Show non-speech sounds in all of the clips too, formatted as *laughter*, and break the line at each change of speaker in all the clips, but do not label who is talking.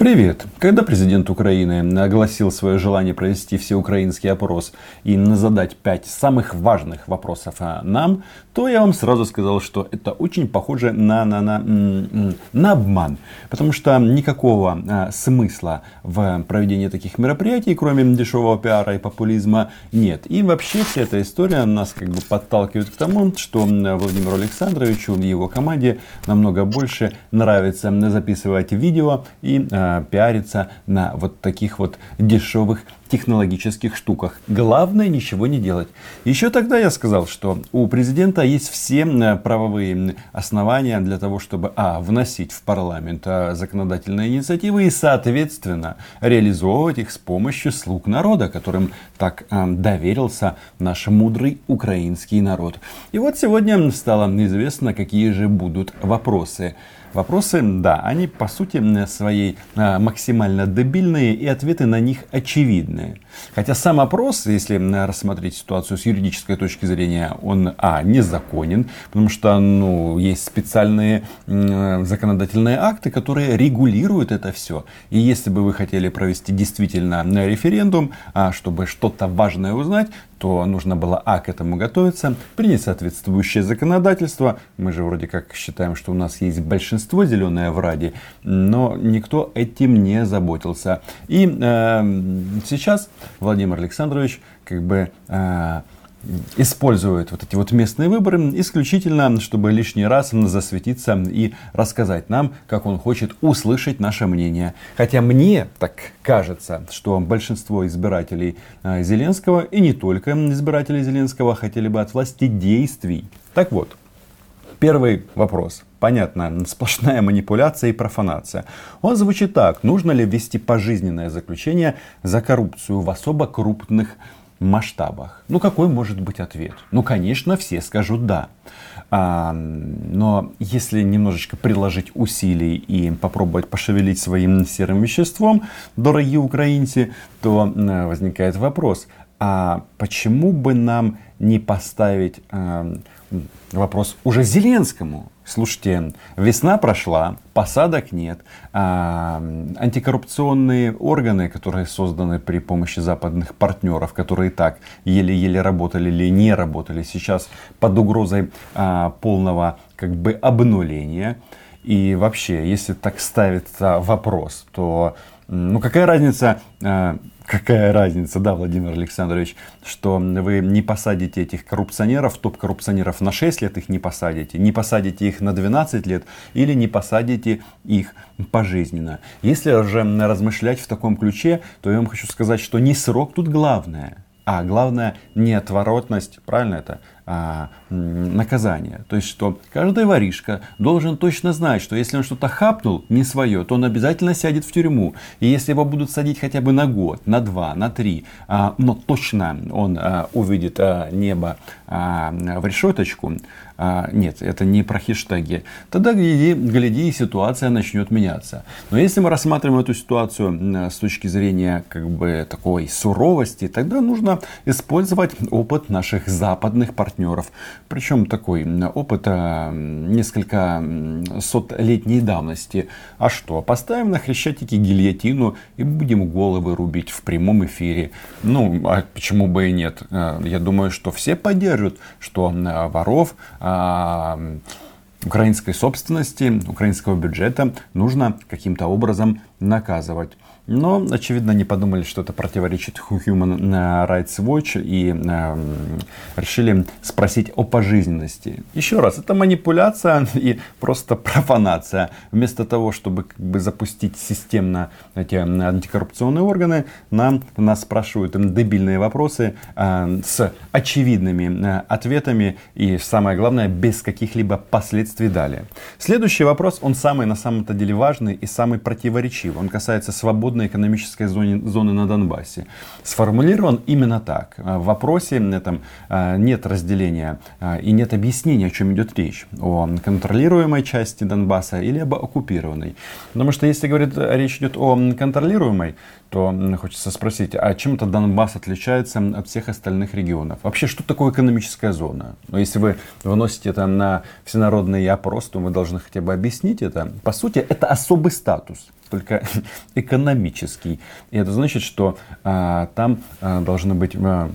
Привет! Когда президент Украины огласил свое желание провести всеукраинский опрос и задать пять самых важных вопросов а, нам, то я вам сразу сказал, что это очень похоже на, на, на, на обман. Потому что никакого а, смысла в проведении таких мероприятий, кроме дешевого пиара и популизма, нет. И вообще вся эта история нас как бы подталкивает к тому, что Владимиру Александровичу и его команде намного больше нравится записывать видео и а, пиариться на вот таких вот дешевых технологических штуках. Главное ничего не делать. Еще тогда я сказал, что у президента есть все правовые основания для того, чтобы а. вносить в парламент а, законодательные инициативы и, соответственно, реализовывать их с помощью слуг народа, которым так а, доверился наш мудрый украинский народ. И вот сегодня стало известно, какие же будут вопросы. Вопросы, да, они по сути своей а, максимально дебильные и ответы на них очевидные. Хотя сам опрос, если рассмотреть ситуацию с юридической точки зрения, он, а, незаконен, потому что, ну, есть специальные законодательные акты, которые регулируют это все. И если бы вы хотели провести действительно референдум, а, чтобы что-то важное узнать, то нужно было, а, к этому готовиться, принять соответствующее законодательство. Мы же вроде как считаем, что у нас есть большинство зеленое в Раде, но никто этим не заботился. И э, сейчас Владимир Александрович как бы э, использует вот эти вот местные выборы исключительно, чтобы лишний раз засветиться и рассказать нам, как он хочет услышать наше мнение. Хотя мне так кажется, что большинство избирателей э, Зеленского и не только избирателей Зеленского хотели бы от власти действий. Так вот, первый вопрос. Понятно, сплошная манипуляция и профанация. Он звучит так. Нужно ли ввести пожизненное заключение за коррупцию в особо крупных масштабах. Ну, какой может быть ответ? Ну, конечно, все скажут «да». А, но если немножечко приложить усилий и попробовать пошевелить своим серым веществом, дорогие украинцы, то возникает вопрос, а почему бы нам не поставить а, вопрос уже Зеленскому? Слушайте, весна прошла, посадок нет, а, антикоррупционные органы, которые созданы при помощи западных партнеров, которые так еле-еле работали или не работали, сейчас под угрозой а, полного как бы обнуления. И вообще, если так ставится вопрос, то ну какая разница, а, какая разница, да, Владимир Александрович, что вы не посадите этих коррупционеров, топ-коррупционеров на 6 лет их не посадите, не посадите их на 12 лет или не посадите их пожизненно. Если же размышлять в таком ключе, то я вам хочу сказать, что не срок тут главное, а главное не отворотность, правильно это, а, наказание. То есть, что каждый воришка должен точно знать, что если он что-то хапнул не свое, то он обязательно сядет в тюрьму. И если его будут садить хотя бы на год, на два, на три, а, но точно он а, увидит а, небо а, в решеточку, а, нет, это не про хештеги, тогда, гляди, гляди, ситуация начнет меняться. Но если мы рассматриваем эту ситуацию с точки зрения как бы такой суровости, тогда нужно использовать опыт наших западных партнеров. Причем такой опыт несколько сотлетней давности. А что, поставим на Хрещатике гильотину и будем головы рубить в прямом эфире. Ну, а почему бы и нет? Э, я думаю, что все поддержат, что воров а, украинской собственности, украинского бюджета нужно каким-то образом наказывать. Но, очевидно, не подумали, что это противоречит Human Rights Watch и э, решили спросить о пожизненности. Еще раз, это манипуляция *laughs* и просто профанация. Вместо того, чтобы как бы, запустить системно эти антикоррупционные органы, нам, нас спрашивают дебильные вопросы э, с очевидными э, ответами и, самое главное, без каких-либо последствий далее. Следующий вопрос, он самый на самом-то деле важный и самый противоречивый. Он касается свободной экономической зоне, зоны на Донбассе. Сформулирован именно так. А, в вопросе этом а, нет разделения а, и нет объяснения, о чем идет речь. О контролируемой части Донбасса или об оккупированной. Потому что если говорит, речь идет о контролируемой, то хочется спросить, а чем это Донбасс отличается от всех остальных регионов? Вообще, что такое экономическая зона? Но если вы выносите это на всенародный опрос, то вы должны хотя бы объяснить это. По сути, это особый статус. Только *laughs* экономический. И это значит, что а, там а, должны быть а,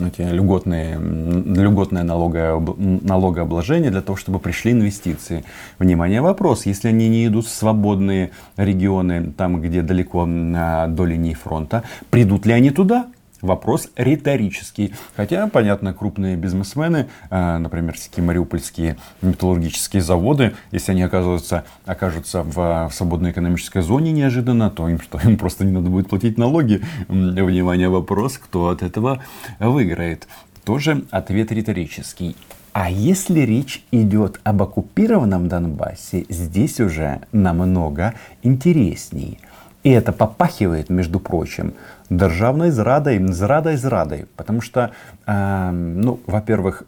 эти льготные, льготное налогообложение для того, чтобы пришли инвестиции. Внимание, вопрос, если они не идут в свободные регионы, там, где далеко до линии фронта, придут ли они туда? Вопрос риторический. Хотя, понятно, крупные бизнесмены, э, например, всякие мариупольские металлургические заводы, если они оказываются, окажутся в свободной экономической зоне неожиданно, то им что, им просто не надо будет платить налоги. Внимание, вопрос, кто от этого выиграет. Тоже ответ риторический. А если речь идет об оккупированном Донбассе, здесь уже намного интереснее. И это попахивает, между прочим, державной зрадой, зрадой зрадой. Потому что, э, ну, во-первых,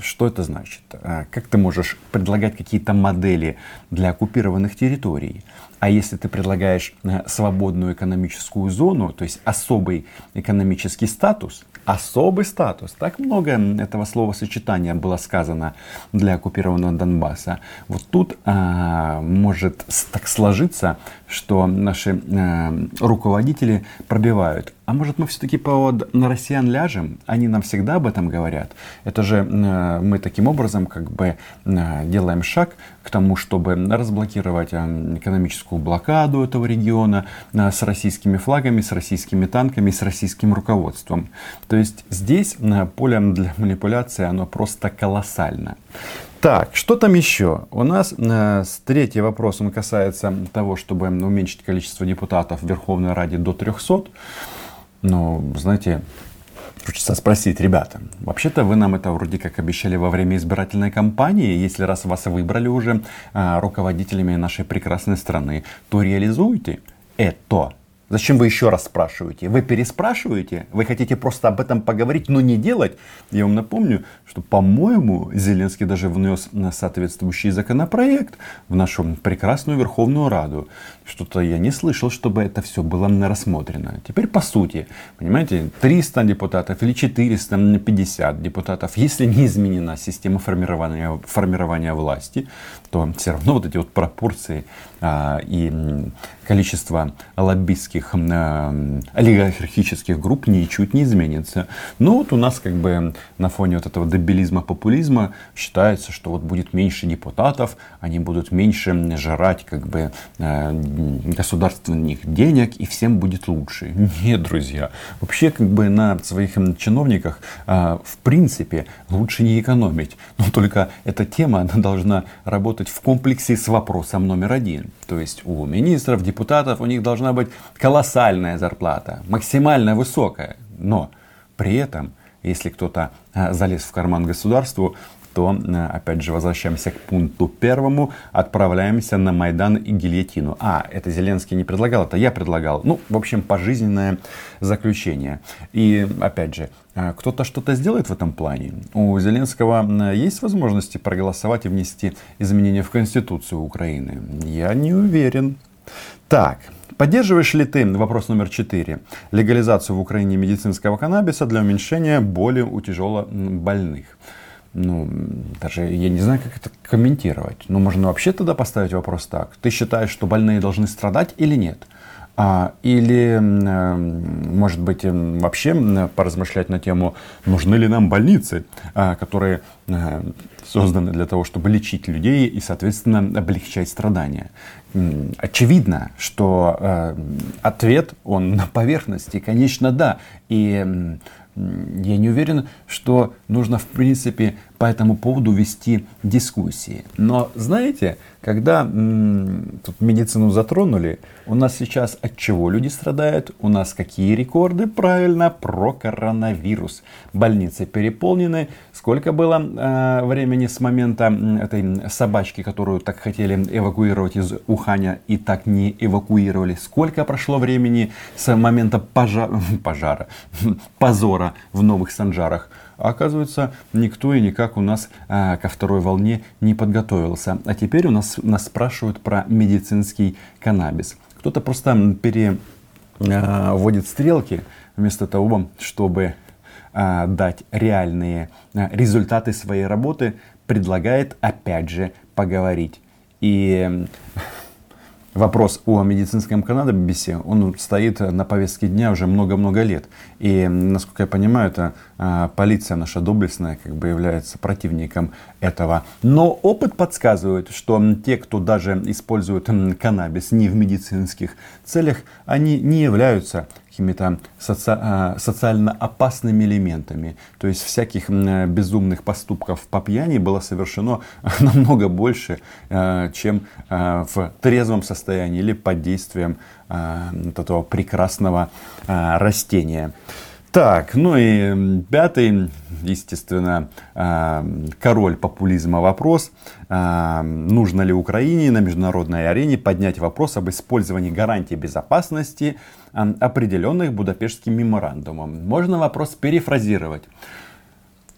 что это значит? Э, как ты можешь предлагать какие-то модели для оккупированных территорий? А если ты предлагаешь э, свободную экономическую зону, то есть особый экономический статус, особый статус, так много этого слова сочетания было сказано для оккупированного Донбасса. Вот тут а, может так сложиться, что наши а, руководители пробивают а может мы все-таки под, на россиян ляжем? Они нам всегда об этом говорят. Это же э, мы таким образом как бы э, делаем шаг к тому, чтобы разблокировать э, экономическую блокаду этого региона э, с российскими флагами, с российскими танками, с российским руководством. То есть здесь э, поле для манипуляции, оно просто колоссально. Так, что там еще? У нас э, третий вопрос, он касается того, чтобы уменьшить количество депутатов в Верховной Раде до 300. Ну, знаете, хочется спросить, ребята, вообще-то вы нам это вроде как обещали во время избирательной кампании. Если раз вас выбрали уже а, руководителями нашей прекрасной страны, то реализуйте это. Зачем вы еще раз спрашиваете? Вы переспрашиваете? Вы хотите просто об этом поговорить, но не делать? Я вам напомню, что, по-моему, Зеленский даже внес соответствующий законопроект в нашу прекрасную Верховную Раду. Что-то я не слышал, чтобы это все было рассмотрено. Теперь по сути, понимаете, 300 депутатов или 450 депутатов, если не изменена система формирования, формирования власти, то все равно вот эти вот пропорции а, и количество лоббистских а, олигархических групп ничуть не изменится. Но вот у нас как бы на фоне вот этого дебилизма, популизма считается, что вот будет меньше депутатов, они будут меньше жрать как бы а, государственных денег и всем будет лучше. *laughs* Нет, друзья. Вообще как бы на своих чиновниках а, в принципе лучше не экономить. Но только эта тема она должна работать в комплексе с вопросом номер один. То есть у министров, депутатов, у них должна быть колоссальная зарплата, максимально высокая. Но при этом, если кто-то а, залез в карман государству, то, э, опять же, возвращаемся к пункту первому, отправляемся на Майдан и гильотину. А, это Зеленский не предлагал, это я предлагал. Ну, в общем, пожизненное заключение. И, опять же, э, кто-то что-то сделает в этом плане. У Зеленского э, есть возможности проголосовать и внести изменения в Конституцию Украины? Я не уверен. Так, Поддерживаешь ли ты, вопрос номер четыре, легализацию в Украине медицинского каннабиса для уменьшения боли у тяжело больных? ну, даже я не знаю, как это комментировать. Ну, можно вообще тогда поставить вопрос так. Ты считаешь, что больные должны страдать или нет? А, или, э, может быть, э, вообще поразмышлять на тему, нужны ли нам больницы, а, которые э, созданы для того, чтобы лечить людей и, соответственно, облегчать страдания. Очевидно, что ответ, он на поверхности, конечно, да. И я не уверен, что нужно, в принципе, по этому поводу вести дискуссии. Но, знаете, когда м- тут медицину затронули, у нас сейчас от чего люди страдают? У нас какие рекорды? Правильно, про коронавирус. Больницы переполнены. Сколько было э, времени с момента этой собачки, которую так хотели эвакуировать из Уханя и так не эвакуировали? Сколько прошло времени с момента пожа- *laughs* пожара, *laughs* позора в Новых Санжарах? Оказывается, никто и никак у нас а, ко второй волне не подготовился. А теперь у нас, нас спрашивают про медицинский каннабис. Кто-то просто переводит а, стрелки вместо того, чтобы дать реальные а, результаты своей работы, предлагает опять же поговорить. И вопрос о медицинском каннабисе, он стоит на повестке дня уже много-много лет. И, насколько я понимаю, это а, полиция наша доблестная как бы является противником этого. Но опыт подсказывает, что те, кто даже использует каннабис не в медицинских целях, они не являются какими-то соци... А, социально опасными элементами. То есть всяких безумных поступков по пьяни было совершено *laughs* намного больше, а, чем в трезвом состоянии или под действием этого прекрасного растения. Так, ну и пятый, естественно, король популизма вопрос. Нужно ли Украине на международной арене поднять вопрос об использовании гарантий безопасности, определенных Будапештским меморандумом? Можно вопрос перефразировать.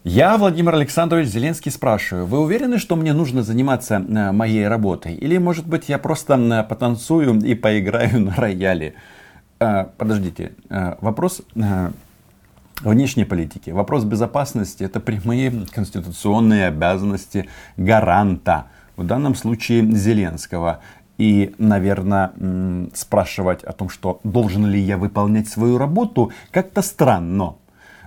Я, Владимир Александрович Зеленский, спрашиваю, вы уверены, что мне нужно заниматься моей работой? Или, может быть, я просто потанцую и поиграю на рояле? Подождите, вопрос внешней политики. Вопрос безопасности – это прямые конституционные обязанности гаранта, в данном случае Зеленского. И, наверное, спрашивать о том, что должен ли я выполнять свою работу, как-то странно.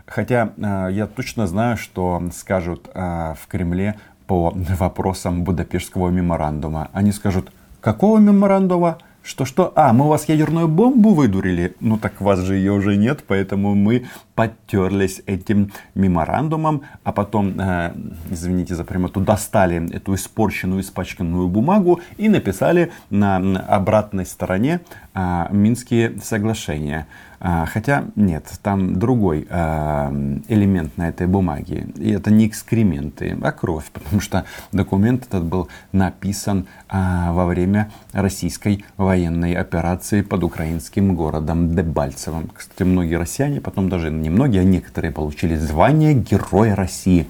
Хотя э, я точно знаю, что скажут э, в Кремле по вопросам Будапештского меморандума. Они скажут, какого меморандума? Что-что? А, мы у вас ядерную бомбу выдурили? Ну так у вас же ее уже нет, поэтому мы подтерлись этим меморандумом, а потом, э, извините за прямоту, достали эту испорченную, испачканную бумагу и написали на обратной стороне э, Минские соглашения. А, хотя нет, там другой а, элемент на этой бумаге. И это не экскременты, а кровь. *laughs* Потому что документ этот был написан а, во время российской военной операции под украинским городом Дебальцевым. Кстати, многие россияне, потом даже не многие, а некоторые получили звание Героя России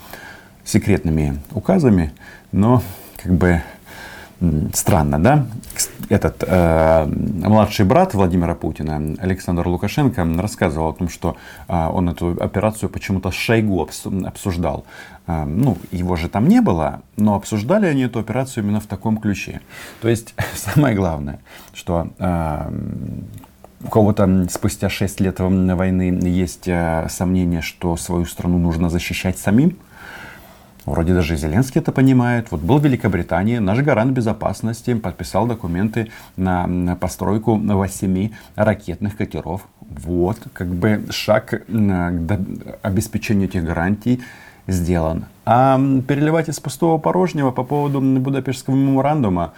секретными указами, но как бы странно, да? Этот э, младший брат Владимира Путина, Александр Лукашенко, рассказывал о том, что э, он эту операцию почему-то с Шойгу обсуждал. Э, ну, его же там не было, но обсуждали они эту операцию именно в таком ключе. То есть, *laughs* самое главное, что э, у кого-то спустя 6 лет войны есть э, сомнение, что свою страну нужно защищать самим. Вроде даже Зеленский это понимает. Вот был в Великобритании, наш гарант безопасности подписал документы на, постройку восьми ракетных катеров. Вот, как бы шаг к обеспечению этих гарантий сделан. А переливать из пустого порожнего по поводу Будапештского меморандума,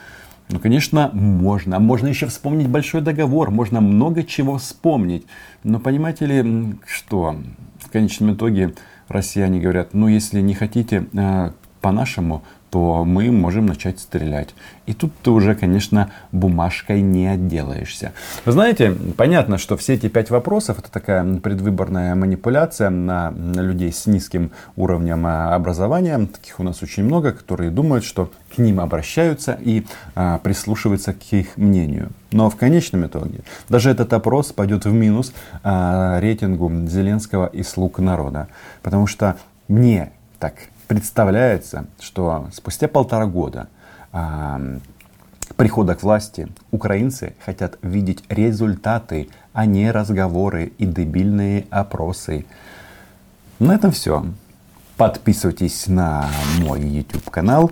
ну, конечно, можно. Можно еще вспомнить большой договор, можно много чего вспомнить. Но понимаете ли, что в конечном итоге россияне говорят, ну если не хотите э, по-нашему, то мы можем начать стрелять. И тут ты уже, конечно, бумажкой не отделаешься. Вы знаете, понятно, что все эти пять вопросов это такая предвыборная манипуляция на, людей с низким уровнем э, образования. Таких у нас очень много, которые думают, что к ним обращаются и а, прислушиваются к их мнению. Но в конечном итоге даже этот опрос пойдет в минус а, рейтингу Зеленского и слуг народа. Потому что мне так представляется, что спустя полтора года э, прихода к власти украинцы хотят видеть результаты, а не разговоры и дебильные опросы. На этом все. Подписывайтесь на мой YouTube канал.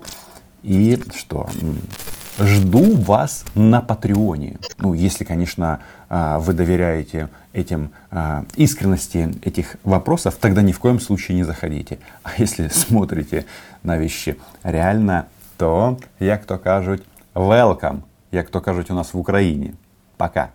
И что? Жду вас на Патреоне. Ну, если, конечно, а, вы доверяете этим а, искренности этих вопросов, тогда ни в коем случае не заходите. А если *laughs* смотрите на вещи реально, то, як то кажуть, welcome, як то кажуть у нас в Украине. Пока.